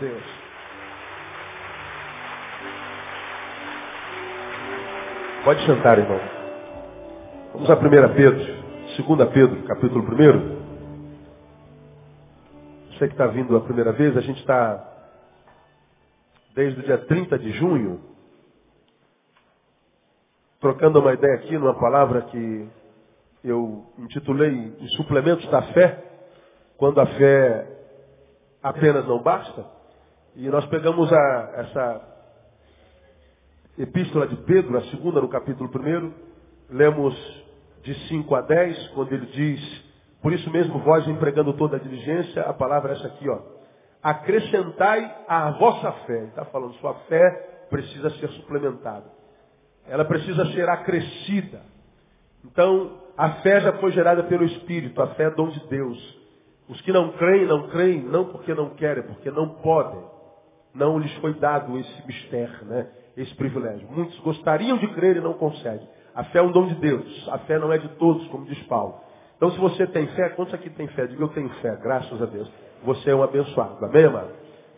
Deus. Pode sentar, irmão. Vamos a 1 Pedro, 2 Pedro, capítulo 1. Você que está vindo a primeira vez, a gente está desde o dia 30 de junho, trocando uma ideia aqui numa palavra que eu intitulei Os Suplementos da Fé, quando a fé apenas não basta. E nós pegamos a, essa epístola de Pedro, a segunda no capítulo 1, lemos de 5 a 10, quando ele diz, por isso mesmo vós empregando toda a diligência, a palavra é essa aqui, ó. Acrescentai a vossa fé. Ele está falando, sua fé precisa ser suplementada. Ela precisa ser acrescida. Então, a fé já foi gerada pelo Espírito, a fé é dom de Deus. Os que não creem, não creem, não porque não querem, porque não podem. Não lhes foi dado esse mistério, né? esse privilégio. Muitos gostariam de crer e não conseguem. A fé é um dom de Deus. A fé não é de todos, como diz Paulo. Então, se você tem fé, quantos aqui tem fé? Diga, eu tenho fé, graças a Deus. Você é um abençoado. Amém, amado?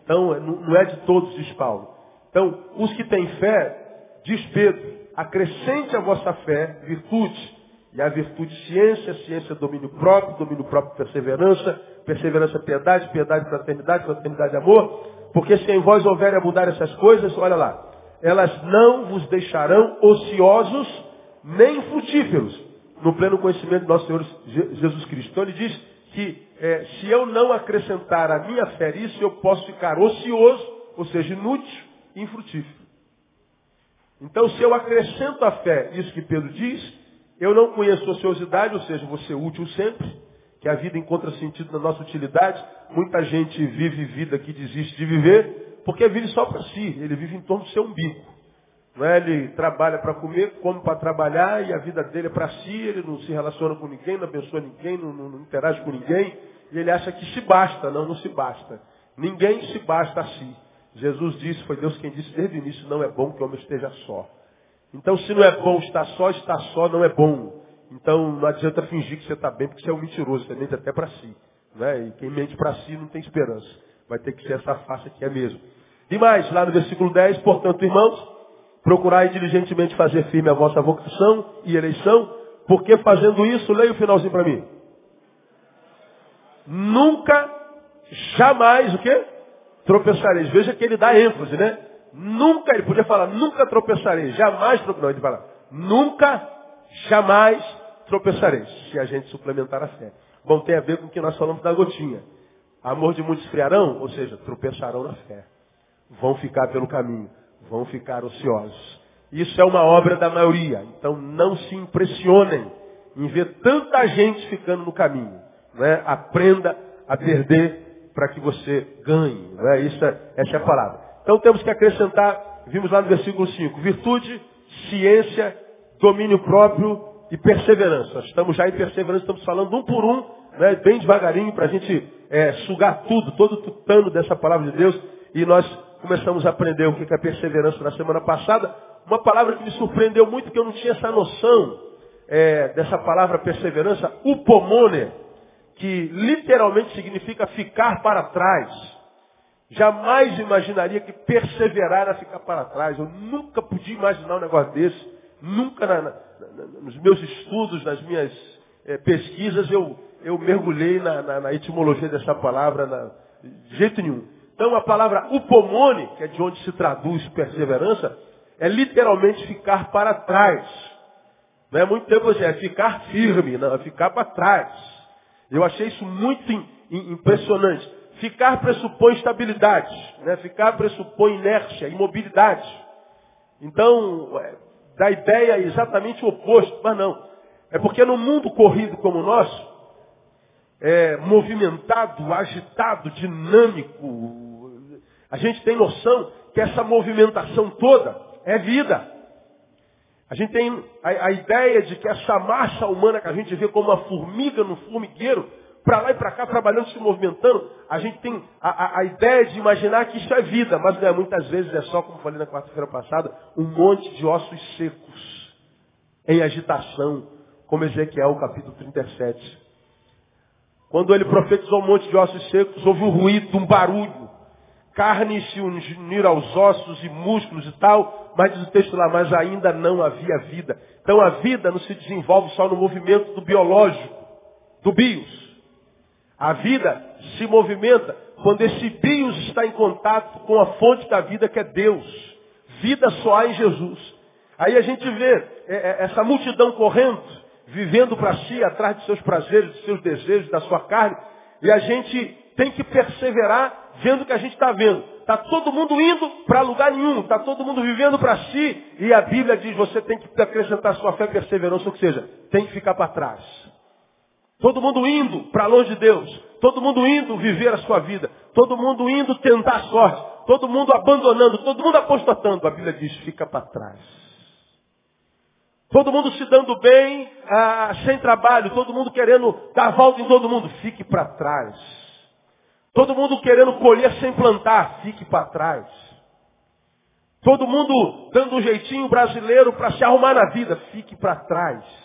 Então, não é de todos, diz Paulo. Então, os que têm fé, diz Pedro, acrescente a vossa fé virtude. E a virtude ciência, ciência domínio próprio, domínio próprio perseverança, perseverança piedade, piedade fraternidade, fraternidade amor. Porque se em vós houver mudar essas coisas, olha lá, elas não vos deixarão ociosos nem frutíferos no pleno conhecimento do nosso Senhor Jesus Cristo. Então ele diz que é, se eu não acrescentar a minha fé nisso, eu posso ficar ocioso, ou seja, inútil e infrutífero. Então se eu acrescento a fé, isso que Pedro diz, eu não conheço ociosidade, ou seja, vou ser útil sempre, que a vida encontra sentido na nossa utilidade. Muita gente vive vida que desiste de viver, porque vive só para si, ele vive em torno do seu umbigo. Não é? Ele trabalha para comer, come para trabalhar e a vida dele é para si, ele não se relaciona com ninguém, não abençoa ninguém, não, não, não, interage com ninguém, e ele acha que se basta. Não, não se basta. Ninguém se basta a si. Jesus disse, foi Deus quem disse desde o início, não é bom que o homem esteja só. Então, se não é bom estar só, estar só não é bom. Então, não adianta fingir que você está bem, porque você é um mentiroso, você mente até para si. Né? E quem mente para si não tem esperança. Vai ter que ser essa face que é mesmo. E mais, lá no versículo 10, portanto, irmãos, procurai diligentemente fazer firme a vossa vocação e eleição, porque fazendo isso, leia o finalzinho para mim. Nunca, jamais, o quê? Tropeçareis. Veja que ele dá ênfase, né? Nunca, ele podia falar, nunca tropeçarei, jamais tropeçarei. Não, ele fala, nunca, jamais tropeçarei, se a gente suplementar a fé. Bom, tem a ver com o que nós falamos da gotinha. Amor de muitos friarão, ou seja, tropeçarão na fé. Vão ficar pelo caminho, vão ficar ociosos. Isso é uma obra da maioria. Então não se impressionem em ver tanta gente ficando no caminho. Né? Aprenda a perder para que você ganhe. Né? Isso é, essa é a palavra. Então temos que acrescentar, vimos lá no versículo 5, virtude, ciência, domínio próprio e perseverança. Estamos já em perseverança, estamos falando um por um, né, bem devagarinho, para a gente é, sugar tudo, todo o tutano dessa palavra de Deus. E nós começamos a aprender o que é perseverança na semana passada. Uma palavra que me surpreendeu muito, que eu não tinha essa noção é, dessa palavra perseverança, upomone, que literalmente significa ficar para trás. Jamais imaginaria que perseverar era ficar para trás. Eu nunca podia imaginar um negócio desse. Nunca na, na, nos meus estudos, nas minhas é, pesquisas, eu, eu mergulhei na, na, etimologia dessa palavra de jeito nenhum. Então a palavra upomone, que é de onde se traduz perseverança, é literalmente ficar para trás. Não é muito tempo é ficar firme, não, é ficar para trás. Eu achei isso muito impressionante. Ficar pressupõe estabilidade, né? ficar pressupõe inércia, imobilidade. Então, dá ideia exatamente o oposto, mas não. É porque no mundo corrido como o nosso, é, movimentado, agitado, dinâmico, a gente tem noção que essa movimentação toda é vida. A gente tem a, a ideia de que essa massa humana que a gente vê como uma formiga no formigueiro, para lá e para cá, trabalhando, se movimentando, a gente tem a, a, a, ideia de imaginar que isso é vida, mas não é, muitas vezes é só, como falei na quarta-feira passada, um monte de ossos secos, em agitação, como Ezequiel capítulo 37. Quando ele profetizou um monte de ossos secos, houve um ruído, um barulho, carne se unir aos ossos e músculos e tal, mas diz o texto lá, mas ainda não havia vida. Então a vida não se desenvolve só no movimento do biológico, do bios. A vida se movimenta quando esse bios está em contato com a fonte da vida que é Deus. Vida só há em Jesus. Aí a gente vê é, é, essa multidão correndo, vivendo para si, atrás de seus prazeres, de seus desejos, da sua carne, e a gente tem que perseverar vendo o que a gente está vendo. Está todo mundo indo para lugar nenhum, está todo mundo vivendo para si, e a Bíblia diz, você tem que acrescentar sua fé e perseverança, ou seja, tem que ficar para trás. Todo mundo indo para longe de Deus, todo mundo indo viver a sua vida, todo mundo indo tentar a sorte, todo mundo abandonando, todo mundo apostatando. A Bíblia diz, fica para trás. Todo mundo se dando bem, ah, sem trabalho, todo mundo querendo dar volta em todo mundo, fique para trás. Todo mundo querendo colher sem plantar, fique para trás. Todo mundo dando um jeitinho brasileiro para se arrumar na vida, fique para trás.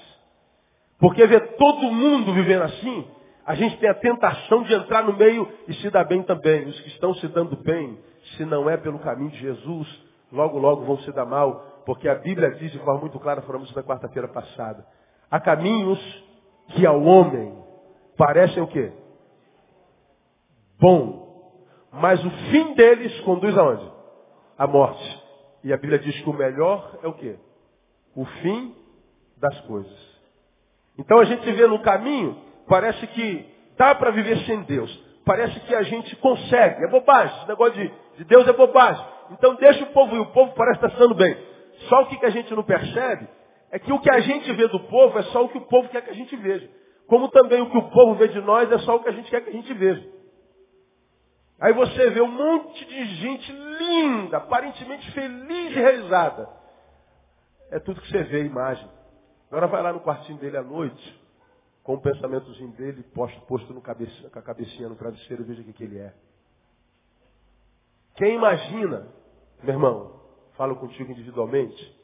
Porque ver todo mundo vivendo assim, a gente tem a tentação de entrar no meio e se dar bem também. Os que estão se dando bem, se não é pelo caminho de Jesus, logo, logo vão se dar mal. Porque a Bíblia diz de forma muito clara, falamos isso na quarta-feira passada. Há caminhos que ao homem parecem o quê? bom, mas o fim deles conduz aonde? A morte. E a Bíblia diz que o melhor é o quê? O fim das coisas. Então a gente vê no caminho, parece que dá para viver sem Deus. Parece que a gente consegue. É bobagem. Esse negócio de, de Deus é bobagem. Então deixa o povo ir. O povo parece estar sendo bem. Só o que, que a gente não percebe é que o que a gente vê do povo é só o que o povo quer que a gente veja. Como também o que o povo vê de nós é só o que a gente quer que a gente veja. Aí você vê um monte de gente linda, aparentemente feliz e realizada. É tudo que você vê, imagem. Agora vai lá no quartinho dele à noite, com o pensamentozinho dele posto, posto no cabeça, com a cabecinha no travesseiro, veja o que, que ele é. Quem imagina, meu irmão, falo contigo individualmente,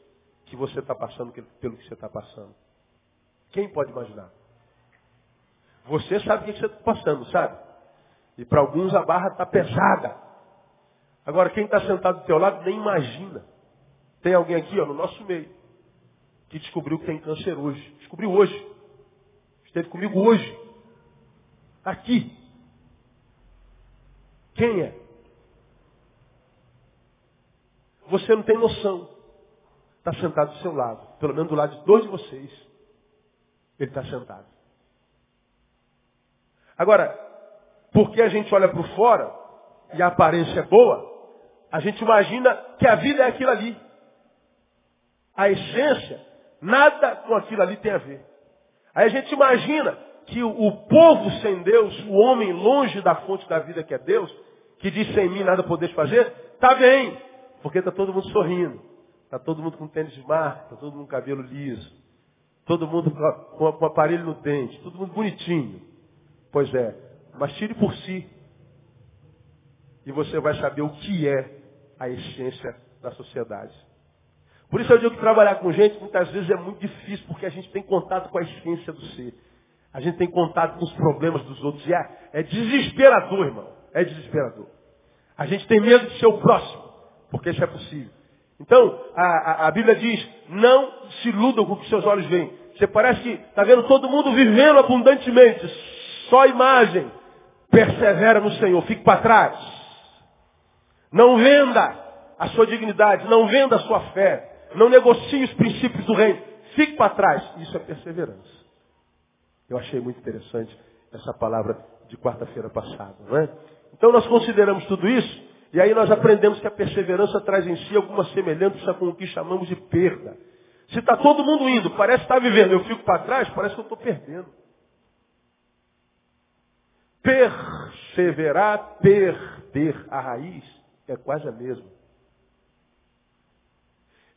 que você está passando pelo que você está passando. Quem pode imaginar? Você sabe o que você está passando, sabe? E para alguns a barra está pesada. Agora, quem está sentado do teu lado nem imagina. Tem alguém aqui, ó, no nosso meio, descobriu que tem câncer hoje. Descobriu hoje. Esteve comigo hoje. Aqui. Quem é? Você não tem noção. Está sentado do seu lado. Pelo menos do lado de dois de vocês. Ele está sentado. Agora, porque a gente olha para fora e a aparência é boa, a gente imagina que a vida é aquilo ali. A essência, nada com aquilo ali tem a ver. Aí a gente imagina que o, povo sem Deus, o homem longe da fonte da vida que é Deus, que diz sem mim nada podeis fazer, está bem, porque está todo mundo sorrindo. Está todo mundo com tênis de marca, está todo mundo com cabelo liso. Todo mundo com, com aparelho no dente, todo mundo bonitinho. Pois é, mas tire por si. E você vai saber o que é a essência da sociedade. Por isso eu digo que trabalhar com gente muitas vezes é muito difícil, porque a gente tem contato com a essência do ser. A gente tem contato com os problemas dos outros. E é, é desesperador, irmão. É desesperador. A gente tem medo de ser o próximo, porque isso é possível. Então, a, a, a Bíblia diz, não se iludam com o que seus olhos veem. Você parece que está vendo todo mundo vivendo abundantemente. Só imagem. Persevera no Senhor, fique para trás. Não venda a sua dignidade, não venda a sua fé, não negocie os princípios do reino. Fique para trás. Isso é perseverança. Eu achei muito interessante essa palavra de quarta-feira passada, não é? Então nós consideramos tudo isso e aí nós aprendemos que a perseverança traz em si alguma semelhança com o que chamamos de perda. Se está todo mundo indo, parece estar tá vivendo, eu fico para trás, parece que eu estou perdendo. Perseverar, perder a raiz, é quase a mesma.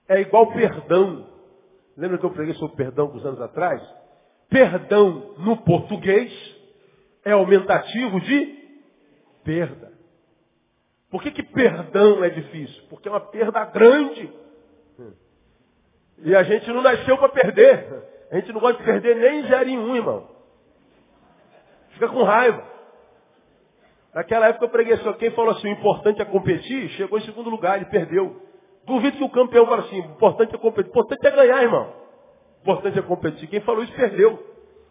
É igual perdão. Lembra que eu preguei sobre perdão alguns anos atrás? Perdão no português é aumentativo de perda. Por que, que perdão é difícil? Porque é uma perda grande. E a gente não nasceu para perder. A gente não gosta de perder nem em um, irmão. Fica com raiva. Naquela época eu preguei só quem falou assim, o importante é competir, chegou em segundo lugar, ele perdeu. Duvido que o campeão fale assim, o importante é competir. O importante é ganhar, irmão. O importante é competir. Quem falou isso perdeu.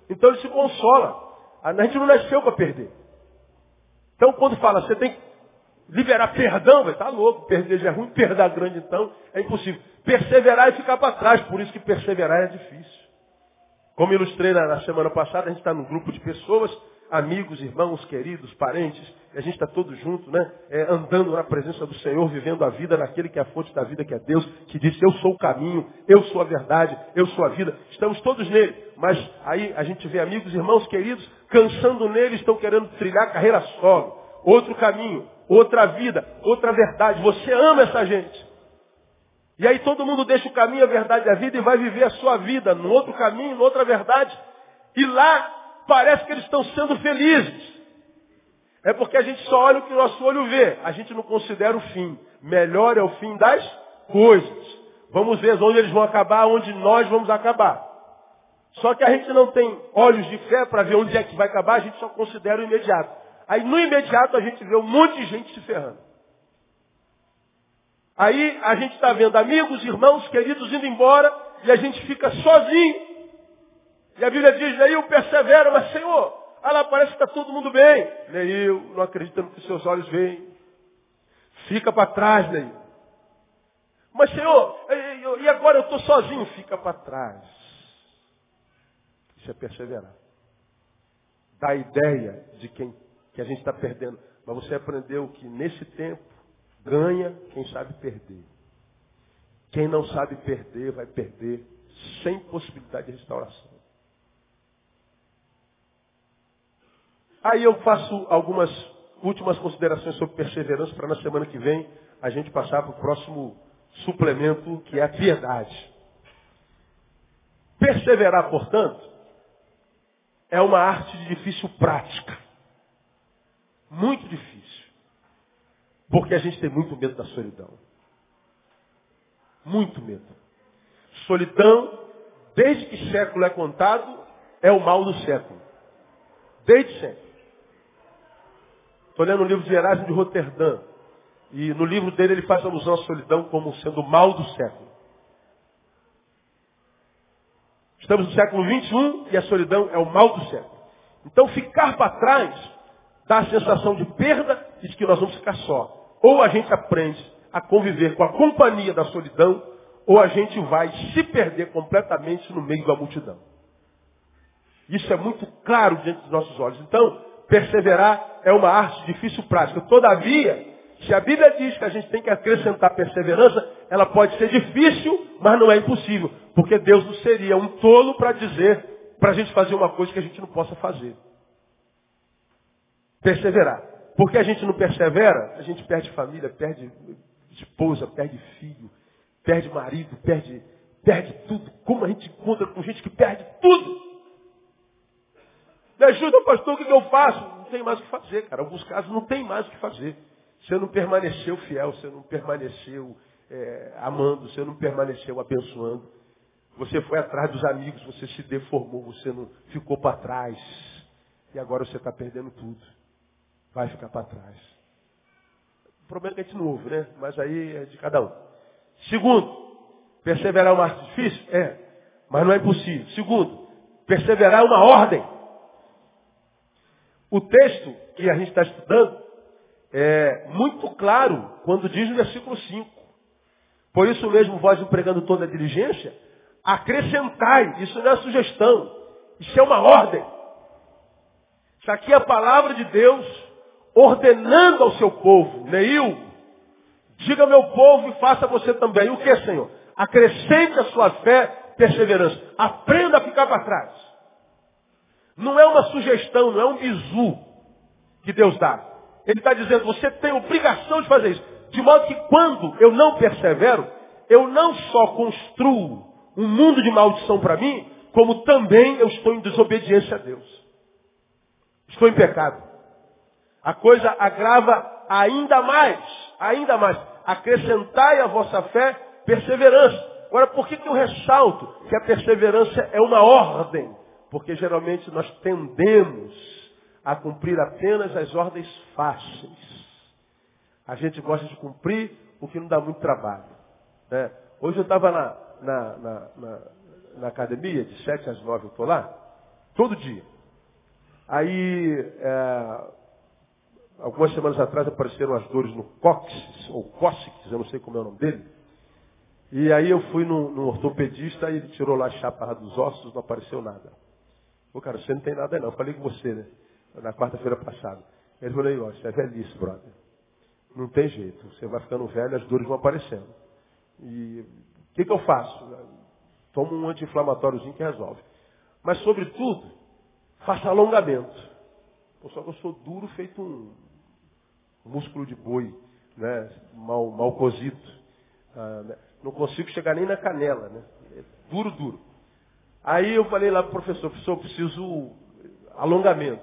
Então ele se consola. A gente não nasceu para perder. Então quando fala, você tem que liberar perdão, vai tá louco, perder já é ruim, perder grande então, é impossível. Perseverar e ficar para trás, por isso que perseverar é difícil. Como ilustrei na semana passada, a gente está num grupo de pessoas, amigos, irmãos, queridos, parentes, a gente está todos juntos, né? É, andando na presença do Senhor, vivendo a vida naquele que é a fonte da vida, que é Deus, que disse, eu sou o caminho, eu sou a verdade, eu sou a vida. Estamos todos nele. Mas aí a gente vê amigos, irmãos, queridos, cansando nele, estão querendo trilhar carreira solo. Outro caminho, outra vida, outra verdade. Você ama essa gente. E aí todo mundo deixa o caminho, a verdade, a vida e vai viver a sua vida no outro caminho, em outra verdade. E lá parece que eles estão sendo felizes. É porque a gente só olha o que o nosso olho vê. A gente não considera o fim. Melhor é o fim das coisas. Vamos ver onde eles vão acabar, onde nós vamos acabar. Só que a gente não tem olhos de fé para ver onde é que vai acabar, a gente só considera o imediato. Aí no imediato a gente vê um monte de gente se ferrando. Aí a gente está vendo amigos, irmãos, queridos indo embora e a gente fica sozinho. E a Bíblia diz, Neil, persevera, mas Senhor, ah lá, parece que está todo mundo bem. Neil, não acredita no que seus olhos veem. Fica para trás, Neil. Mas Senhor, e agora eu estou sozinho? Fica para trás. Isso é perseverar. Dá a ideia de quem que a gente está perdendo. Mas você aprendeu que nesse tempo Ganha quem sabe perder. Quem não sabe perder, vai perder sem possibilidade de restauração. Aí eu faço algumas últimas considerações sobre perseverança para na semana que vem a gente passar para o próximo suplemento, que é a piedade. Perseverar, portanto, é uma arte de difícil prática. Muito difícil. Porque a gente tem muito medo da solidão. Muito medo. Solidão, desde que século é contado, é o mal do século. Desde sempre. Estou lendo o livro de Erasmo de Roterdã. E no livro dele ele faz alusão à solidão como sendo o mal do século. Estamos no século XXI e a solidão é o mal do século. Então ficar para trás dá a sensação de perda e de que nós vamos ficar só. Ou a gente aprende a conviver com a companhia da solidão, ou a gente vai se perder completamente no meio da multidão. Isso é muito claro diante dos nossos olhos. Então, perseverar é uma arte difícil prática. Todavia, se a Bíblia diz que a gente tem que acrescentar perseverança, ela pode ser difícil, mas não é impossível. Porque Deus não seria um tolo para dizer para a gente fazer uma coisa que a gente não possa fazer. Perseverar. Porque a gente não persevera, a gente perde família, perde esposa, perde filho, perde marido, perde, perde tudo. Como a gente encontra com gente que perde tudo? Me ajuda, pastor, o que eu faço? Não tem mais o que fazer, cara. Em alguns casos não tem mais o que fazer. Você não permaneceu fiel, você não permaneceu é, amando, você não permaneceu abençoando. Você foi atrás dos amigos, você se deformou, você não ficou para trás. E agora você está perdendo tudo vai ficar para trás. O problema é que a gente não ouve, né? Mas aí é de cada um. Segundo, perseverar é uma arte difícil? É, mas não é impossível. Segundo, perseverar é uma ordem. O texto que a gente está estudando é muito claro quando diz no versículo 5. Por isso mesmo, vós empregando toda a diligência, acrescentai. Isso não é sugestão. Isso é uma ordem. Isso aqui é a palavra de Deus ordenando ao seu povo, Neil, diga ao meu povo e faça você também. O que, Senhor? Acrescente a sua fé, perseverança. Aprenda a ficar para trás. Não é uma sugestão, não é um bizu que Deus dá. Ele está dizendo, você tem obrigação de fazer isso. De modo que quando eu não persevero, eu não só construo um mundo de maldição para mim, como também eu estou em desobediência a Deus. Estou em pecado a coisa agrava ainda mais, ainda mais. Acrescentai a vossa fé perseverança. Agora, por que, que eu ressalto que a perseverança é uma ordem? Porque geralmente nós tendemos a cumprir apenas as ordens fáceis. A gente gosta de cumprir o que não dá muito trabalho. Né? Hoje eu estava na, na, na, na, academia, de 7 às 9 eu estou lá, todo dia. Aí, é, algumas semanas atrás apareceram as dores no cóccix, ou cóccix, eu não sei como é o nome dele. E aí eu fui no ortopedista e ele tirou lá a chapa dos ossos, não apareceu nada. Pô, cara, você não tem nada não. Eu falei com você, né? Na quarta-feira passada. Ele falou, ó, isso é velhice, brother. Não tem jeito. Você vai ficando velho, as dores vão aparecendo. E o que, que eu faço? Toma um anti-inflamatóriozinho que resolve. Mas, sobretudo, faça alongamento. Pô, só que eu sou duro feito um músculo de boi, né? mal, mal cozido. Ah, né? Não consigo chegar nem na canela, né? É duro, duro. Aí eu falei lá pro professor, professor, eu preciso alongamento.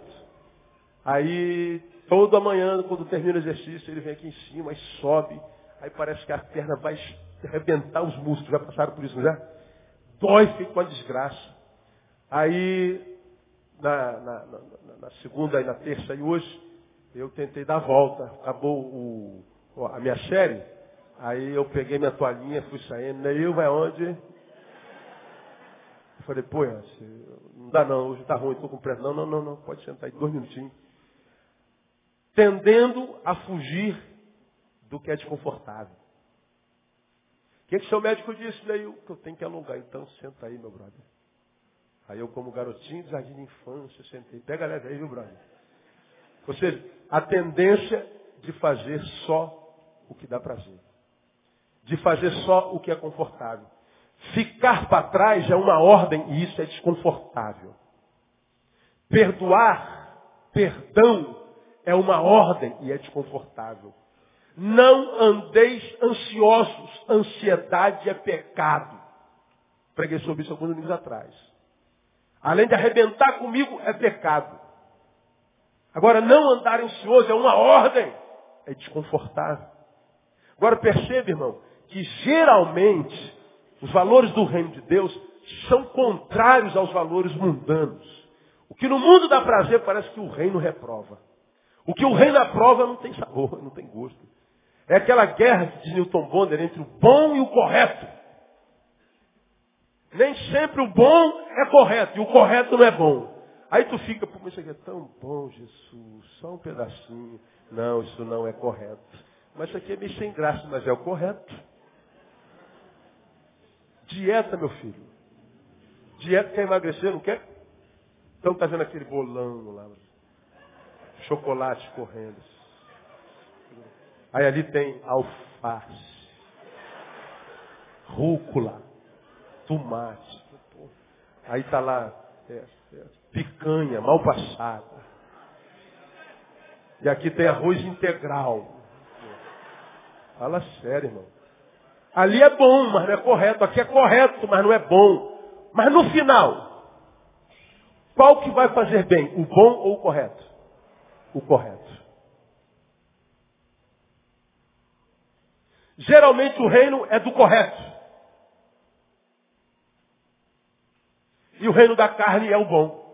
Aí, toda manhã, quando termina o exercício, ele vem aqui em cima e sobe. Aí parece que a perna vai arrebentar os músculos. Já passaram por isso, não já? Dói, fica uma desgraça. Aí, na, na, na, na, segunda e na terça e hoje, eu tentei dar a volta. Acabou o, a minha série. Aí eu peguei minha toalhinha, fui saindo. Eu vai onde? Eu falei, pô, não dá não, hoje tá ruim, estou com pressa. Não, não, não, não, pode sentar aí dois minutinhos tendendo a fugir do que é desconfortável. O que, que seu médico disse? Daí que eu tenho que alongar. Então senta aí, meu brother. Aí eu, como garotinho de jardim de infância, sentei. Pega leve aí, meu brother. Ou seja, a tendência de fazer só o que dá prazer. De fazer só o que é confortável. Ficar para trás é uma ordem e isso é desconfortável. Perdoar, perdão, é uma ordem e é desconfortável. Não andeis ansiosos. Ansiedade é pecado. Preguei sobre isso alguns anos atrás. Além de arrebentar comigo, é pecado. Agora, não andar ansioso é uma ordem. É desconfortável. Agora, percebe, irmão, que geralmente os valores do reino de Deus são contrários aos valores mundanos. O que no mundo dá prazer parece que o reino reprova. O que o reino aprova não tem sabor, não tem gosto. É aquela guerra de Newton Bonder entre o bom e o correto. Nem sempre o bom é correto e o correto não é bom. Aí tu fica, pô, isso aqui é tão bom, Jesus, só um pedacinho. Não, isso não é correto. Mas isso aqui é meio sem graça, mas é o correto. Dieta, meu filho. Dieta quer emagrecer, não quer? Então tá vendo aquele bolão lá chocolate correndo. Aí ali tem alface, rúcula, tomate. Aí está lá é, é, picanha mal passada. E aqui tem arroz integral. Fala sério, irmão. Ali é bom, mas não é correto. Aqui é correto, mas não é bom. Mas no final, qual que vai fazer bem? O bom ou o correto? o correto. Geralmente o reino é do correto. E o reino da carne é o bom.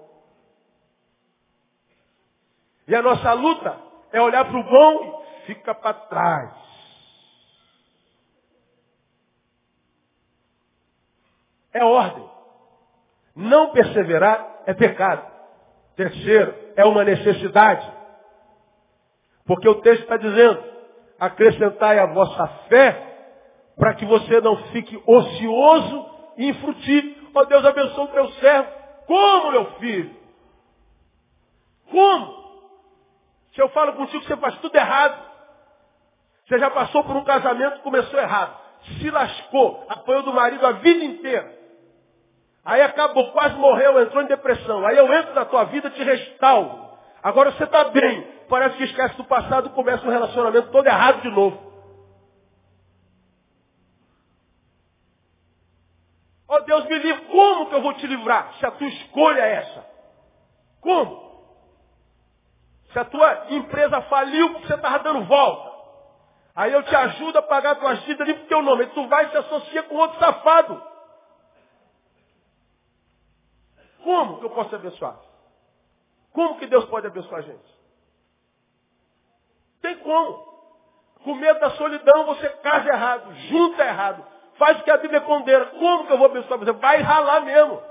E a nossa luta é olhar para o bom e fica para trás. É ordem. Não perseverar é pecado. Terceiro, é uma necessidade. Porque o texto está dizendo, acrescentai a vossa fé para que você não fique ocioso e infrutífero. Ó oh, Deus abençoe o teu servo. Como, meu filho? Como? Se eu falo contigo você faz tudo errado. Você já passou por um casamento que começou errado. Se lascou, apanhou do marido a vida inteira. Aí acabou, quase morreu, entrou em depressão. Aí eu entro na tua vida, te restauro. Agora você está bem. Parece que esquece do passado começa um relacionamento todo errado de novo. Oh Deus me livre, como que eu vou te livrar? Se a tua escolha é essa. Como? Se a tua empresa faliu porque você estava dando volta. Aí eu te ajudo a pagar tuas dívidas ali pro teu nome. E tu vai e se associa com outro safado. Como que eu posso abençoar? Como que Deus pode abençoar a gente? Tem como. Com medo da solidão, você casa errado, junta errado, faz o que a Bíblia condena. Como que eu vou abençoar você? Vai ralar mesmo.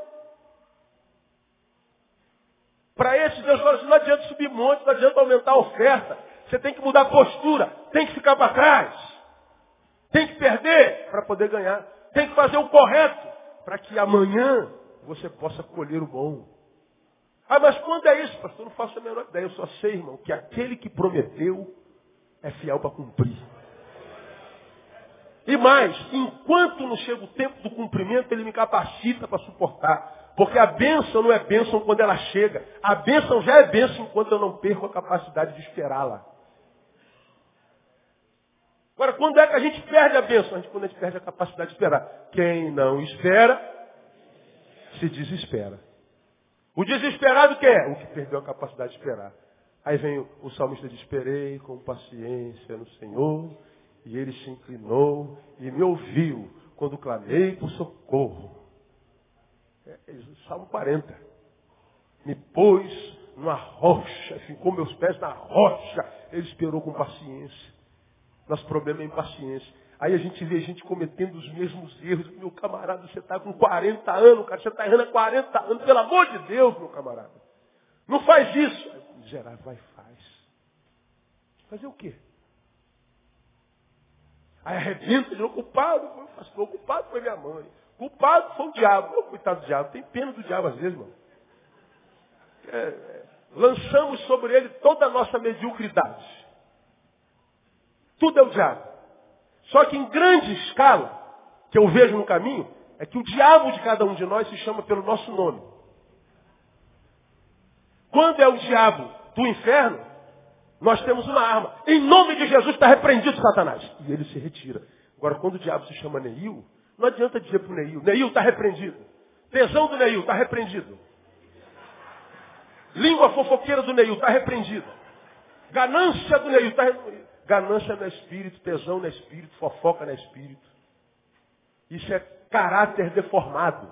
Para esse Deus fala assim, não adianta subir monte, não adianta aumentar a oferta. Você tem que mudar a postura, tem que ficar para trás. Tem que perder para poder ganhar. Tem que fazer o correto para que amanhã você possa colher o bom. Ah, mas quando é isso, pastor? Não faço a menor ideia. Eu só sei, irmão, que aquele que prometeu é fiel para cumprir. E mais, enquanto não chega o tempo do cumprimento, ele me capacita para suportar. Porque a bênção não é bênção quando ela chega. A bênção já é bênção enquanto eu não perco a capacidade de esperá-la. Agora, quando é que a gente perde a bênção? A gente, quando a gente perde a capacidade de esperar. Quem não espera, se desespera. O desesperado que é? O que perdeu a capacidade de esperar. Aí vem o salmista diz, esperei com paciência no Senhor, e ele se inclinou e me ouviu quando clamei por socorro. É, é, Salmo 40. Me pôs numa rocha, ficou meus pés na rocha. Ele esperou com paciência. Nosso problema é impaciência. Aí a gente vê gente cometendo os mesmos erros. Meu camarada, você está com 40 anos, cara, você está errando há 40 anos. Pelo amor de Deus, meu camarada. Não faz isso. Gerar vai faz. Fazer o quê? Aí arrebenta de novo, culpado foi o pastor, culpado foi minha mãe, culpado foi o diabo. Oh, coitado do diabo, tem pena do diabo às vezes, mano. É, é, lançamos sobre ele toda a nossa mediocridade. Tudo é o diabo. Só que em grande escala, que eu vejo no caminho, é que o diabo de cada um de nós se chama pelo nosso nome. Quando é o diabo do inferno, nós temos uma arma. Em nome de Jesus está repreendido Satanás. E ele se retira. Agora, quando o diabo se chama Neil, não adianta dizer para o Neil, Neil está repreendido. Tesão do Neil está repreendido. Língua fofoqueira do Neil está repreendida. Ganância do Neil está repreendida. Ganância no espírito, tesão no espírito, fofoca no espírito. Isso é caráter deformado.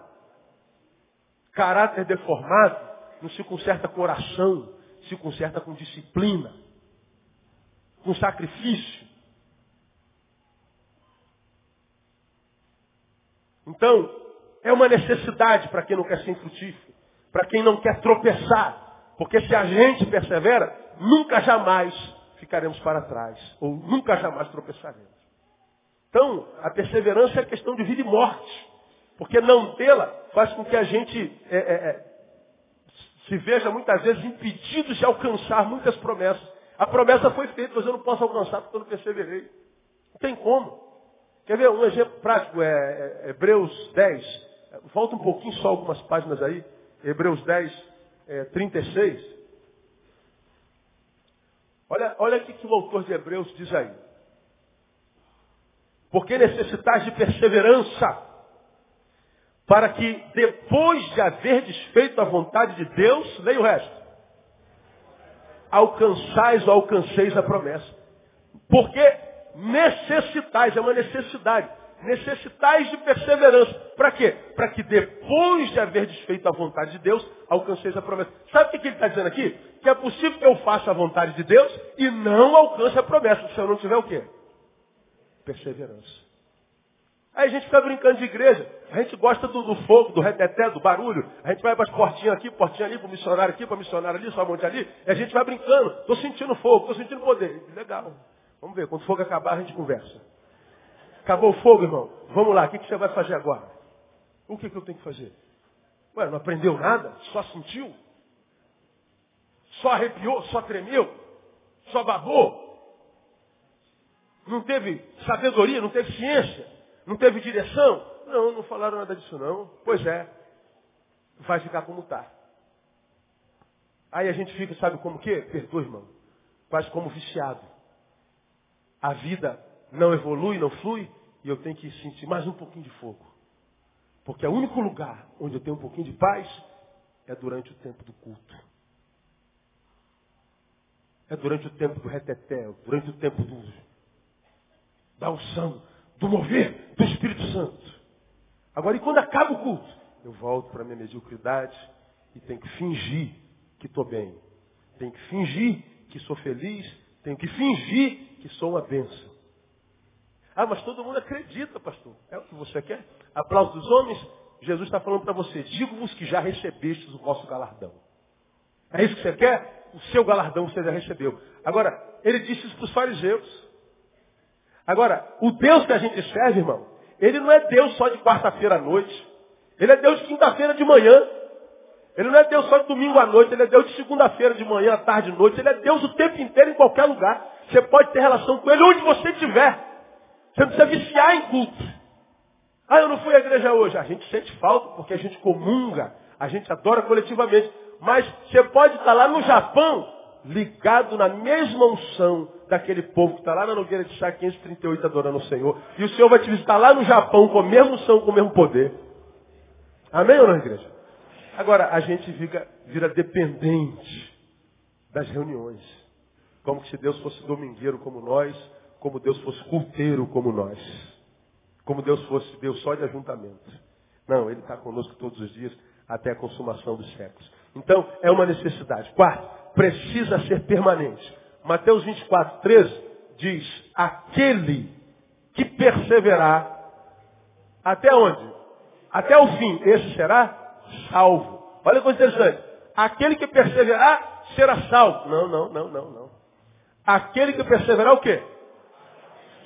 Caráter deformado não se conserta com oração, se conserta com disciplina, com sacrifício. Então, é uma necessidade para quem não quer ser infrutífero, para quem não quer tropeçar. Porque se a gente persevera, nunca jamais ficaremos para trás, ou nunca jamais tropeçaremos. Então, a perseverança é questão de vida e morte. Porque não tê-la faz com que a gente é, é, é se veja muitas vezes impedido de alcançar muitas promessas. A promessa foi feita, mas eu não posso alcançar porque eu não perseverei. Não tem como. Quer ver um exemplo prático? É, é Hebreus 10. Volta um pouquinho só algumas páginas aí. Hebreus 10, é, 36. Olha, olha o que o autor de Hebreus diz aí. Porque necessitais de perseverança, para que depois de haver desfeito a vontade de Deus, leia o resto, alcançais ou alcanceis a promessa. Porque necessitais, é uma necessidade. Necessitais de perseverança. Para quê? Para que depois de haver desfeito a vontade de Deus, alcanceis a promessa. Sabe o que ele está dizendo aqui? Que é possível que eu faça a vontade de Deus e não alcance a promessa, se eu não tiver o quê? Perseverança. Aí a gente fica brincando de igreja. A gente gosta do, do fogo, do reteté, do barulho. A gente vai para as portinhas aqui, portinha ali, para o missionário aqui, para o missionário ali, só monte ali. E a gente vai brincando. Estou sentindo fogo, estou sentindo poder. Legal. Vamos ver, quando o fogo acabar, a gente conversa. Acabou o fogo, irmão? Vamos lá, o que, que você vai fazer agora? O que, que eu tenho que fazer? Ué, não aprendeu nada? Só sentiu? Só arrepiou? Só tremeu? Só babou? Não teve sabedoria? Não teve ciência? Não teve direção? Não, não falaram nada disso não. Pois é. Vai ficar como está. Aí a gente fica, sabe como que? Perdoa, irmão. Quase como viciado. A vida não evolui, não flui, e eu tenho que sentir mais um pouquinho de fogo. Porque é o único lugar onde eu tenho um pouquinho de paz é durante o tempo do culto. É durante o tempo do reteté, durante o tempo do, da unção, do mover do Espírito Santo. Agora, e quando acaba o culto? Eu volto para a minha mediocridade e tenho que fingir que estou bem. Tenho que fingir que sou feliz. Tenho que fingir que sou uma bênção. Ah, mas todo mundo acredita, pastor. É o que você quer? Aplauso dos homens? Jesus está falando para você. Digo-vos que já recebestes o vosso galardão. É isso que você quer? O seu galardão você já recebeu. Agora, ele disse isso para os fariseus. Agora, o Deus que a gente serve, irmão, ele não é Deus só de quarta-feira à noite. Ele é Deus de quinta-feira de manhã. Ele não é Deus só de domingo à noite. Ele é Deus de segunda-feira de manhã, à tarde, à noite. Ele é Deus o tempo inteiro, em qualquer lugar. Você pode ter relação com Ele onde você estiver. Você não precisa viciar em culto. Ah, eu não fui à igreja hoje. A gente sente falta porque a gente comunga. A gente adora coletivamente. Mas você pode estar lá no Japão, ligado na mesma unção daquele povo que está lá na Nogueira de Chá 538 adorando o Senhor. E o Senhor vai te visitar lá no Japão com a mesma unção, com o mesmo poder. Amém ou não, igreja? Agora, a gente vira, vira dependente das reuniões. Como se Deus fosse domingueiro como nós, como Deus fosse culteiro como nós. Como Deus fosse Deus só de ajuntamento. Não, Ele está conosco todos os dias até a consumação dos séculos. Então, é uma necessidade. Quarto, precisa ser permanente. Mateus 24, 13 diz, aquele que perseverar até onde? Até o fim, esse será salvo. Olha que interessante. Aquele que perseverar será salvo. Não, não, não, não, não. Aquele que perseverar o quê?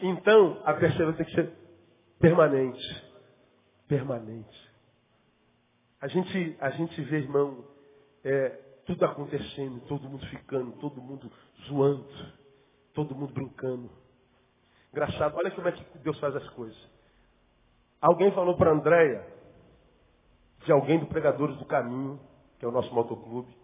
Então, a perseverança tem que ser permanente. Permanente. A gente, a gente vê, irmão, é, tudo acontecendo, todo mundo ficando, todo mundo zoando, todo mundo brincando. Engraçado, olha como é que Deus faz as coisas. Alguém falou para Andréia, de alguém do Pregadores do Caminho, que é o nosso motoclube,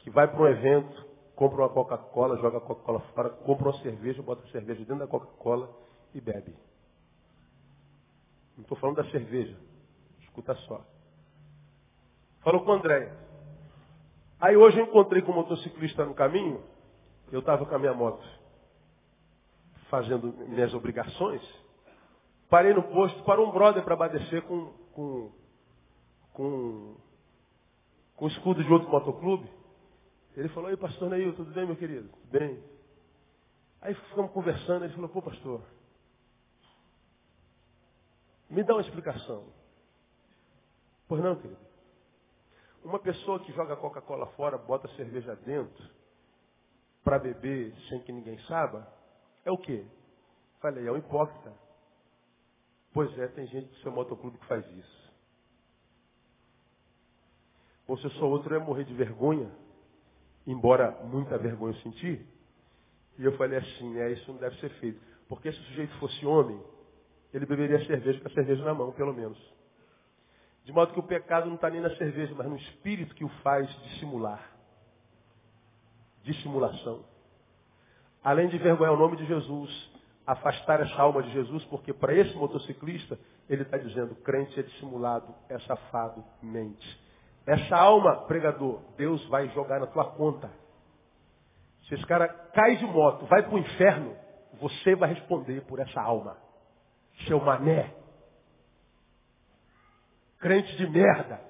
que vai para um evento, compra uma Coca-Cola, joga a Coca-Cola fora, compra uma cerveja, bota a cerveja dentro da Coca-Cola e bebe. Não estou falando da cerveja. Escuta só. Falou com a Andréia. Aí hoje eu encontrei com um motociclista no caminho, eu estava com a minha moto fazendo minhas obrigações, parei no posto, parou um brother para abastecer com, com, com, com escudo de outro motoclube. Ele falou, aí pastor Neil, tudo bem, meu querido? Bem. Aí ficamos conversando, ele falou, pô pastor, me dá uma explicação. Pois não, querido. Uma pessoa que joga Coca-Cola fora, bota cerveja dentro, para beber sem que ninguém saiba, é o quê? Falei, é um hipócrita. Pois é, tem gente do seu motoclube que faz isso. Você só outro é morrer de vergonha, embora muita vergonha eu senti. E eu falei assim, é, isso não deve ser feito. Porque se o sujeito fosse homem, ele beberia cerveja com a cerveja na mão, pelo menos. De modo que o pecado não está nem na cerveja, mas no espírito que o faz dissimular. Dissimulação. Além de vergonhar o nome de Jesus, afastar essa alma de Jesus, porque para esse motociclista, ele está dizendo, crente é dissimulado, é safado, mente. Essa alma, pregador, Deus vai jogar na tua conta. Se esse cara cai de moto, vai para o inferno, você vai responder por essa alma. Seu mané crente de merda.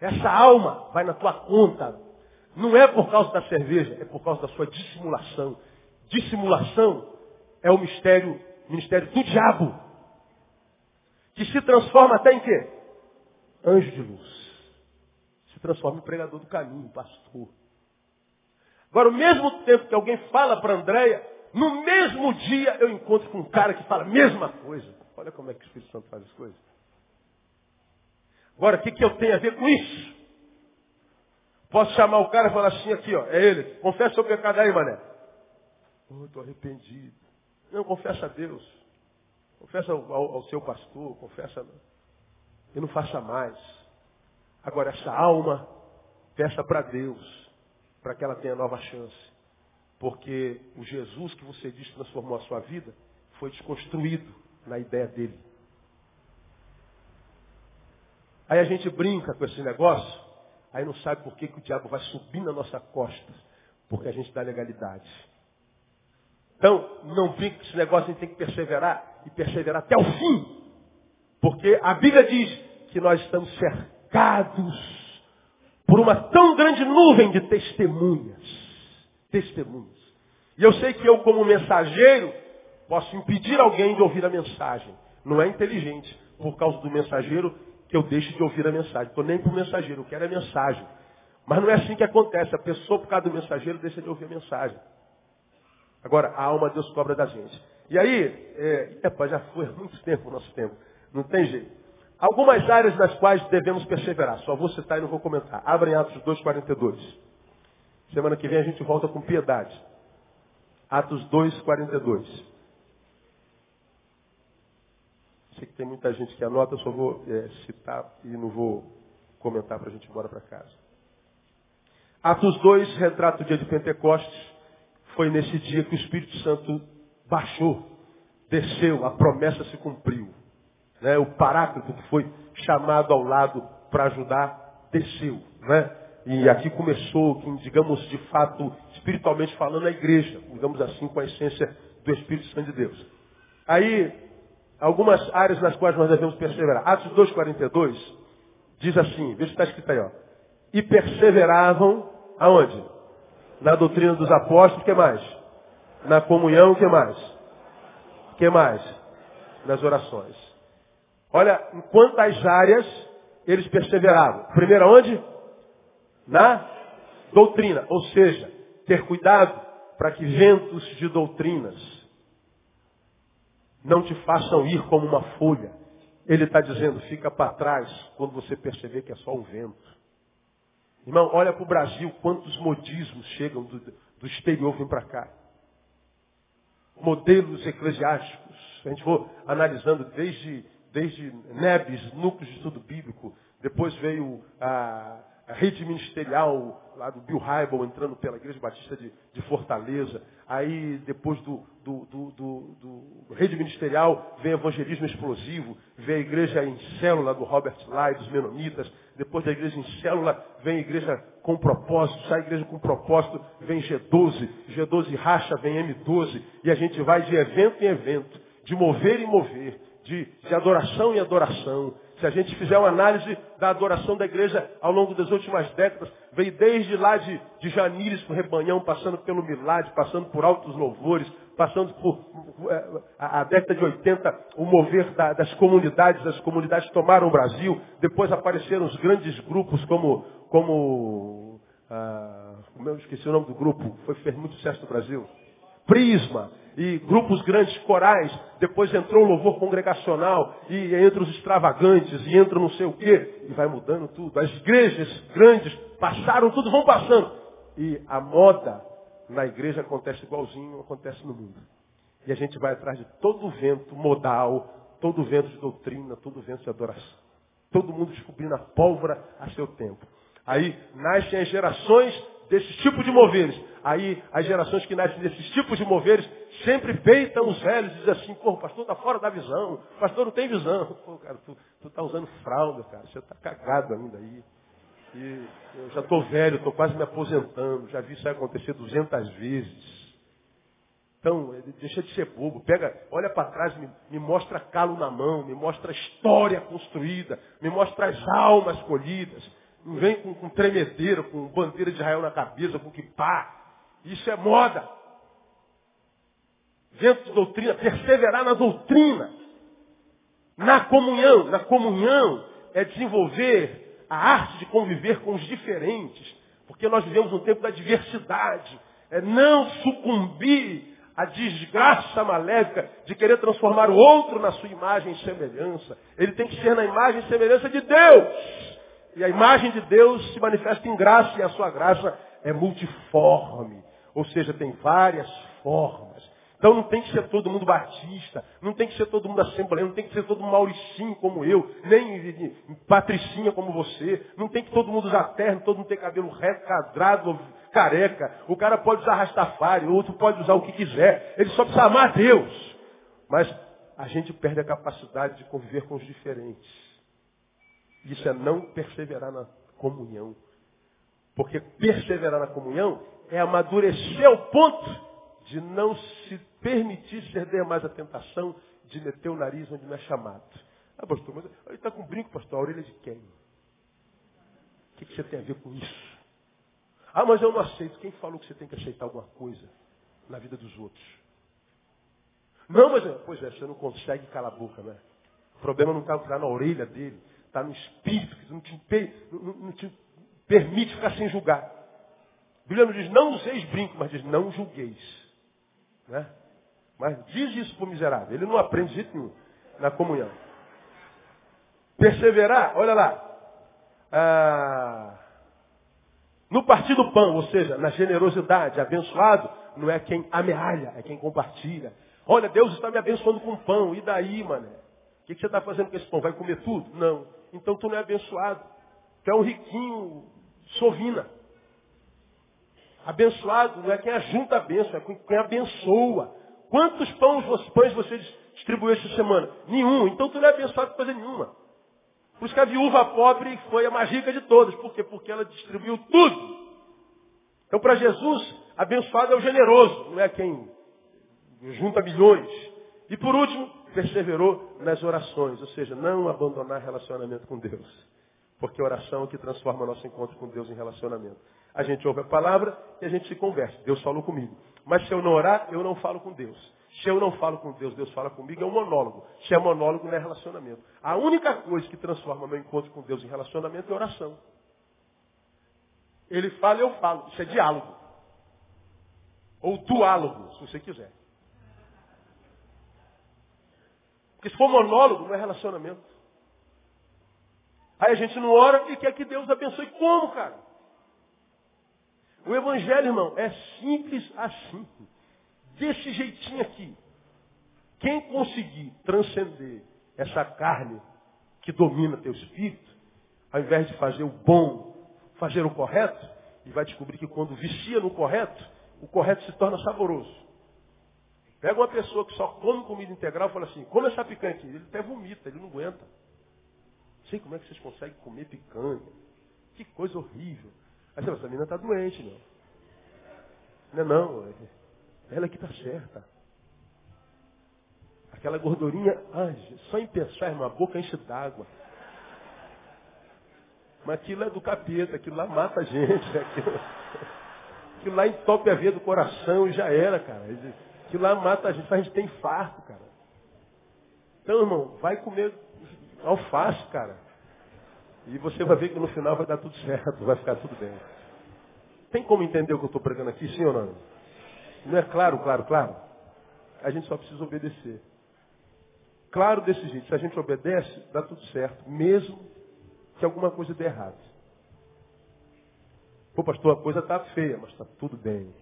Essa alma vai na tua conta. Não é por causa da cerveja, é por causa da sua dissimulação. Dissimulação é o mistério, ministério do diabo. Que se transforma até em quê? Anjo de luz. Se transforma em pregador do caminho, pastor. Agora, ao mesmo tempo que alguém fala para Andréia, no mesmo dia eu encontro com um cara que fala a mesma coisa. Olha como é que o Espírito Santo faz as coisas. Agora, o que, que eu tenho a ver com isso? Posso chamar o cara e falar assim aqui, ó, é ele. Confessa o pecado aí, mané. Oh, estou arrependido. Não, confessa a Deus. Confessa ao, ao, seu pastor, confessa. E não faça mais. Agora, essa alma, peça para Deus, para que ela tenha nova chance. Porque o Jesus que você diz transformou a sua vida foi desconstruído na ideia dele. Aí a gente brinca com esse negócio, aí não sabe por que, que o diabo vai subir na nossa costa, porque a gente dá legalidade. Então, não brinca com esse negócio, a gente tem que perseverar e perseverar até o fim. Porque a Bíblia diz, que nós estamos cercados por uma tão grande nuvem de testemunhas. Testemunhas. E eu sei que eu, como mensageiro, posso impedir alguém de ouvir a mensagem. Não é inteligente, por causa do mensageiro, que eu deixe de ouvir a mensagem. Estou nem para o mensageiro, eu quero a mensagem. Mas não é assim que acontece. A pessoa, por causa do mensageiro, deixa de ouvir a mensagem. Agora, a alma Deus cobra da gente. E aí, é, epa, já foi há muito tempo o nosso tempo. Não tem jeito. Algumas áreas nas quais devemos perseverar. Só vou citar e não vou comentar. Abrem Atos 2,42. Semana que vem a gente volta com piedade. Atos 2,42. Sei que tem muita gente que anota, só vou é, citar e não vou comentar para a gente ir embora para casa. Atos 2 retrata o dia de Pentecostes. Foi nesse dia que o Espírito Santo baixou, desceu, a promessa se cumpriu. Né? O paráclito que foi chamado ao lado para ajudar, desceu. Né? E aqui começou, digamos, de fato, espiritualmente falando, a igreja, digamos assim, com a essência do Espírito Santo de Deus. Aí, algumas áreas nas quais nós devemos perseverar. Atos 2,42 diz assim, veja se está escrito aí, ó. E perseveravam aonde? Na doutrina dos apóstolos, o que mais? Na comunhão, o que mais? O que mais? Nas orações. Olha, em quantas áreas eles perseveravam. Primeiro aonde? Na doutrina. Ou seja, ter cuidado para que ventos de doutrinas não te façam ir como uma folha. Ele está dizendo, fica para trás quando você perceber que é só um vento. Irmão, olha para o Brasil, quantos modismos chegam do, do exterior vêm para cá. Modelos eclesiásticos. A gente for analisando desde, desde Nebes, núcleos de estudo bíblico. Depois veio a, a rede ministerial lá do Bill Hybel entrando pela Igreja Batista de, de Fortaleza. Aí, depois do, do, do, do, rede ministerial, vem evangelismo explosivo, vem a igreja em célula do Robert Lai, dos Menonitas. Depois da igreja em célula, vem a igreja com propósito, sai a igreja com propósito, vem G12, G12 racha, vem M12. E a gente vai de evento em evento, de mover em mover, de, de adoração em adoração, se a gente fizer uma análise da adoração da igreja ao longo das últimas décadas, veio desde lá de, de Janires para o Rebanhão, passando pelo Milad, passando por altos louvores, passando por é, a, a década de 80, o mover da, das comunidades, as comunidades tomaram o Brasil, depois apareceram os grandes grupos como, como ah, eu esqueci o nome do grupo, foi fez muito sucesso no Brasil. Prisma, e grupos grandes, corais, depois entrou o louvor congregacional, e entra os extravagantes, e entra não sei o quê, e vai mudando tudo. As igrejas grandes passaram, tudo vão passando. E a moda na igreja acontece igualzinho acontece no mundo. E a gente vai atrás de todo o vento modal, todo o vento de doutrina, todo o vento de adoração. Todo mundo descobrindo a pólvora a seu tempo. Aí nascem as gerações desses tipos de moveres. Aí as gerações que nascem desses tipos de moveres sempre peitam os velhos e dizem assim, pô, pastor está fora da visão, pastor não tem visão. Pô, cara, tu, tu tá usando fralda, cara, você está cagado ainda aí. E eu já estou velho, estou quase me aposentando, já vi isso acontecer duzentas vezes. Então, deixa de ser bobo. Pega, olha para trás, me, me, mostra calo na mão, me mostra história construída, me mostra as almas colhidas. Não vem com, com tremedeira, com bandeira de Israel na cabeça, com que pá. Isso é moda. Vento de doutrina, perseverar na doutrina. Na comunhão. Na comunhão é desenvolver a arte de conviver com os diferentes. Porque nós vivemos um tempo da diversidade. É não sucumbir à desgraça maléfica de querer transformar o outro na sua imagem e semelhança. Ele tem que ser na imagem e semelhança de Deus. E a imagem de Deus se manifesta em graça e a sua graça é multiforme. Ou seja, tem várias formas. Então não tem que ser todo mundo batista, não tem que ser todo mundo assembleia, não tem que ser todo mundo mauricinho como eu, nem patricinha como você, não tem que todo mundo usar terno, todo mundo ter cabelo reto, careca. O cara pode usar rastafari, o outro pode usar o que quiser. Ele só precisa amar Deus. Mas a gente perde a capacidade de conviver com os diferentes. Isso é não perseverar na comunhão. Porque perseverar na comunhão é amadurecer ao ponto de não se permitir ceder mais à tentação de meter o nariz onde não é chamado. Ah, pastor, mas ele está com brinco, pastor. A orelha de quem? O que, que você tem a ver com isso? Ah, mas eu não aceito. Quem falou que você tem que aceitar alguma coisa na vida dos outros? Não, mas... Pois é, você não consegue calar a boca, né? O problema não está tá na orelha dele. Está no espírito, que não te, não, não te permite ficar sem julgar. A Bíblia não diz, não useis brinco, mas diz, não julgueis. Né? Mas diz isso para o miserável. Ele não aprende de jeito nenhum na comunhão. Perseverar, olha lá. Ah, no partir do pão, ou seja, na generosidade, abençoado, não é quem amealha, é quem compartilha. Olha, Deus está me abençoando com pão, e daí, mano? O que, que você está fazendo com esse pão? Vai comer tudo? Não. Então tu não é abençoado. Tu é um riquinho sovina. Abençoado não é quem ajunta a bênção, é quem abençoa. Quantos pães, pães você distribuiu essa semana? Nenhum. Então tu não é abençoado por coisa nenhuma. Por isso que a viúva pobre foi a mais rica de todas. Por quê? Porque ela distribuiu tudo. Então para Jesus, abençoado é o generoso, não é quem junta milhões. E por último, perseverou nas orações, ou seja, não abandonar relacionamento com Deus. Porque a oração é que transforma nosso encontro com Deus em relacionamento. A gente ouve a palavra e a gente se conversa. Deus falou comigo. Mas se eu não orar, eu não falo com Deus. Se eu não falo com Deus, Deus fala comigo, é um monólogo. Se é monólogo, não é relacionamento. A única coisa que transforma meu encontro com Deus em relacionamento é oração. Ele fala, eu falo. Isso é diálogo. Ou duálogo, se você quiser. Porque se for monólogo, não é relacionamento. Aí a gente não ora e quer que Deus abençoe. Como, cara? O Evangelho, irmão, é simples assim. Desse jeitinho aqui. Quem conseguir transcender essa carne que domina teu espírito, ao invés de fazer o bom, fazer o correto, e vai descobrir que quando vicia no correto, o correto se torna saboroso. Pega uma pessoa que só come comida integral e fala assim, come essa aqui. Ele até vomita, ele não aguenta. Sei como é que vocês conseguem comer picanha. Que coisa horrível. Aí você fala, essa menina está doente, meu. Não é não. É, ela que está certa. Aquela gordurinha, ai, só em pensar, irmão, a boca enche d'água. Mas aquilo é do capeta, aquilo lá mata a gente. Aquilo, aquilo lá entope a veia do coração e já era, cara. Aquilo lá mata a gente, a gente tem infarto, cara. Então, irmão, vai comer alface, cara. E você vai ver que no final vai dar tudo certo, vai ficar tudo bem. Tem como entender o que eu estou pregando aqui, sim ou não? Não é claro, claro, claro? A gente só precisa obedecer. Claro desse jeito, se a gente obedece, dá tudo certo, mesmo que alguma coisa dê errado. Pô, pastor, a coisa está feia, mas está tudo bem.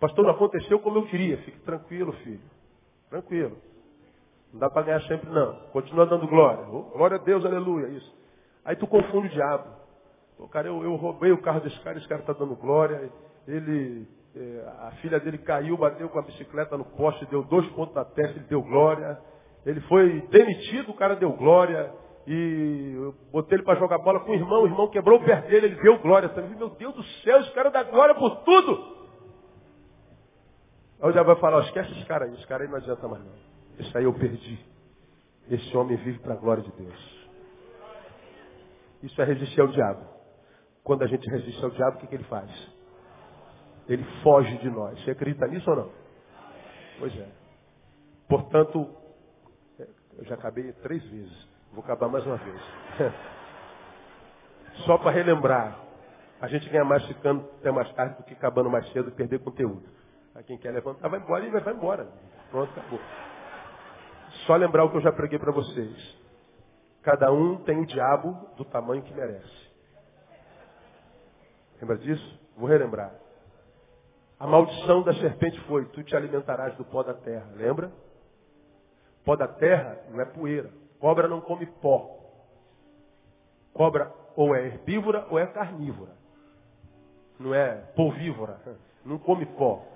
Pastor, não aconteceu como eu queria. Fique tranquilo, filho. Tranquilo. Não dá para ganhar sempre, não. Continua dando glória. Glória a Deus, aleluia. Isso. Aí tu confunde o diabo. Pô, cara, eu, eu roubei o carro desse cara, esse cara está dando glória. Ele, é, a filha dele caiu, bateu com a bicicleta no poste, deu dois pontos na testa, ele deu glória. Ele foi demitido, o cara deu glória. E eu botei ele para jogar bola com o irmão, o irmão quebrou o pé dele, ele deu glória também. Meu Deus do céu, esse cara dá glória por tudo. Aí o diabo vai falar, esquece esse cara aí, esse cara aí não adianta mais não. Esse aí eu perdi. Esse homem vive para a glória de Deus. Isso é resistir ao diabo. Quando a gente resiste ao diabo, o que, que ele faz? Ele foge de nós. Você acredita nisso ou não? Pois é. Portanto, eu já acabei três vezes. Vou acabar mais uma vez. Só para relembrar. A gente ganha mais ficando até mais tarde do que acabando mais cedo e perder conteúdo. A quem quer levantar vai embora e vai embora. Pronto, acabou. Só lembrar o que eu já preguei para vocês. Cada um tem o diabo do tamanho que merece. Lembra disso? Vou relembrar. A maldição da serpente foi, tu te alimentarás do pó da terra. Lembra? Pó da terra não é poeira. Cobra não come pó. Cobra ou é herbívora ou é carnívora. Não é polvívora. Não come pó.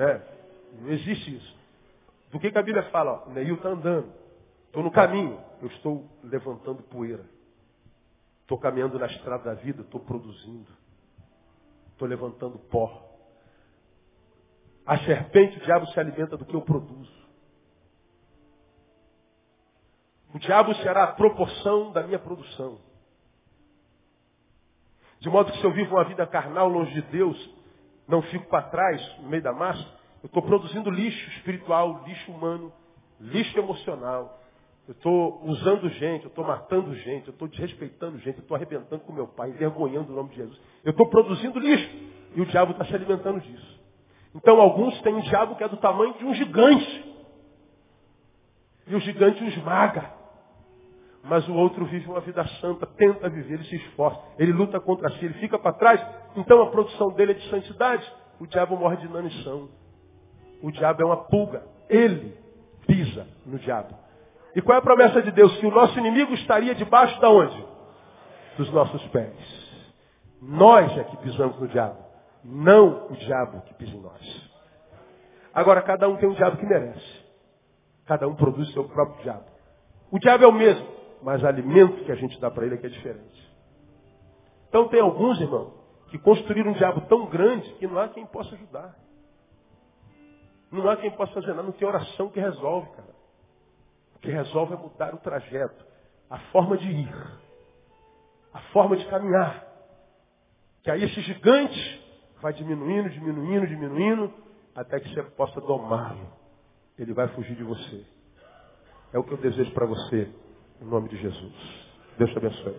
É, não existe isso. Do que, que a Bíblia fala? O Neil está andando. Estou no caminho. Eu estou levantando poeira. Estou caminhando na estrada da vida. Estou produzindo. Estou levantando pó. A serpente, o diabo se alimenta do que eu produzo. O diabo será a proporção da minha produção. De modo que se eu vivo uma vida carnal longe de Deus, não fico para trás, no meio da massa, eu estou produzindo lixo espiritual, lixo humano, lixo emocional. Eu estou usando gente, eu estou matando gente, eu estou desrespeitando gente, eu estou arrebentando com meu pai, envergonhando o nome de Jesus. Eu estou produzindo lixo. E o diabo está se alimentando disso. Então alguns têm um diabo que é do tamanho de um gigante. E o gigante o esmaga. Mas o outro vive uma vida santa, tenta viver, ele se esforça, ele luta contra si, ele fica para trás. Então a produção dele é de santidade. O diabo morre de inanição. O diabo é uma pulga. Ele pisa no diabo. E qual é a promessa de Deus? Que o nosso inimigo estaria debaixo da onde? Dos nossos pés. Nós é que pisamos no diabo. Não o diabo que pisa em nós. Agora, cada um tem um diabo que merece. Cada um produz o seu próprio diabo. O diabo é o mesmo, mas o alimento que a gente dá para ele é que é diferente. Então tem alguns, irmão, que construíram um diabo tão grande que não há quem possa ajudar. Não há quem possa fazer nada, não tem oração que resolve, cara. O que resolve é mudar o trajeto, a forma de ir, a forma de caminhar. Que aí esse gigante vai diminuindo, diminuindo, diminuindo, até que você possa domá-lo. Ele vai fugir de você. É o que eu desejo para você, em nome de Jesus. Deus te abençoe.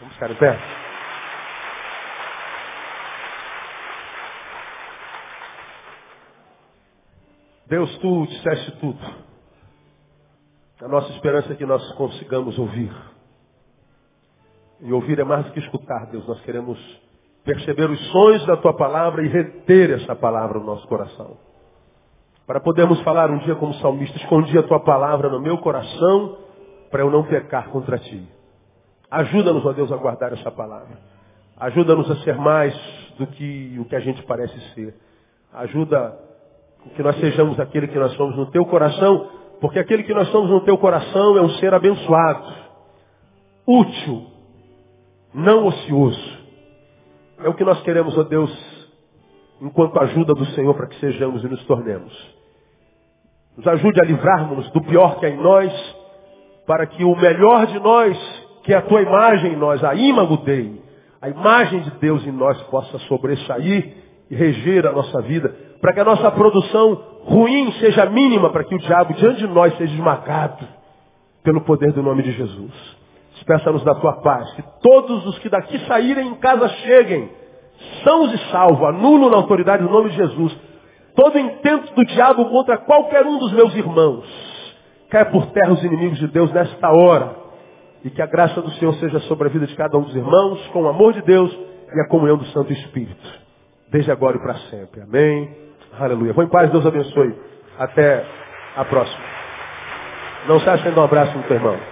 Vamos ficar em pé? Deus, tu disseste tudo. A nossa esperança é que nós consigamos ouvir. E ouvir é mais do que escutar, Deus. Nós queremos perceber os sonhos da tua palavra e reter essa palavra no nosso coração. Para podermos falar um dia como salmista, escondi a tua palavra no meu coração para eu não pecar contra ti. Ajuda-nos, ó Deus, a guardar essa palavra. Ajuda-nos a ser mais do que o que a gente parece ser. Ajuda que nós sejamos aquele que nós somos no teu coração, porque aquele que nós somos no teu coração é um ser abençoado, útil, não ocioso. É o que nós queremos, ó Deus, enquanto ajuda do Senhor para que sejamos e nos tornemos. Nos ajude a livrarmos do pior que é em nós, para que o melhor de nós, que é a tua imagem em nós, a imago Dei, a imagem de Deus em nós possa sobressair e reger a nossa vida, para que a nossa produção ruim seja mínima, para que o diabo diante de nós seja esmagado pelo poder do nome de Jesus. Despeça-nos da tua paz, que todos os que daqui saírem em casa cheguem, sãos e salvos, anulo na autoridade do nome de Jesus, todo intento do diabo contra qualquer um dos meus irmãos. Caia por terra os inimigos de Deus nesta hora. E que a graça do Senhor seja sobre a vida de cada um dos irmãos, com o amor de Deus e a comunhão do Santo Espírito desde agora e para sempre. Amém. Aleluia. Vou em paz, Deus abençoe. Até a próxima. Não se acha um abraço no teu irmão.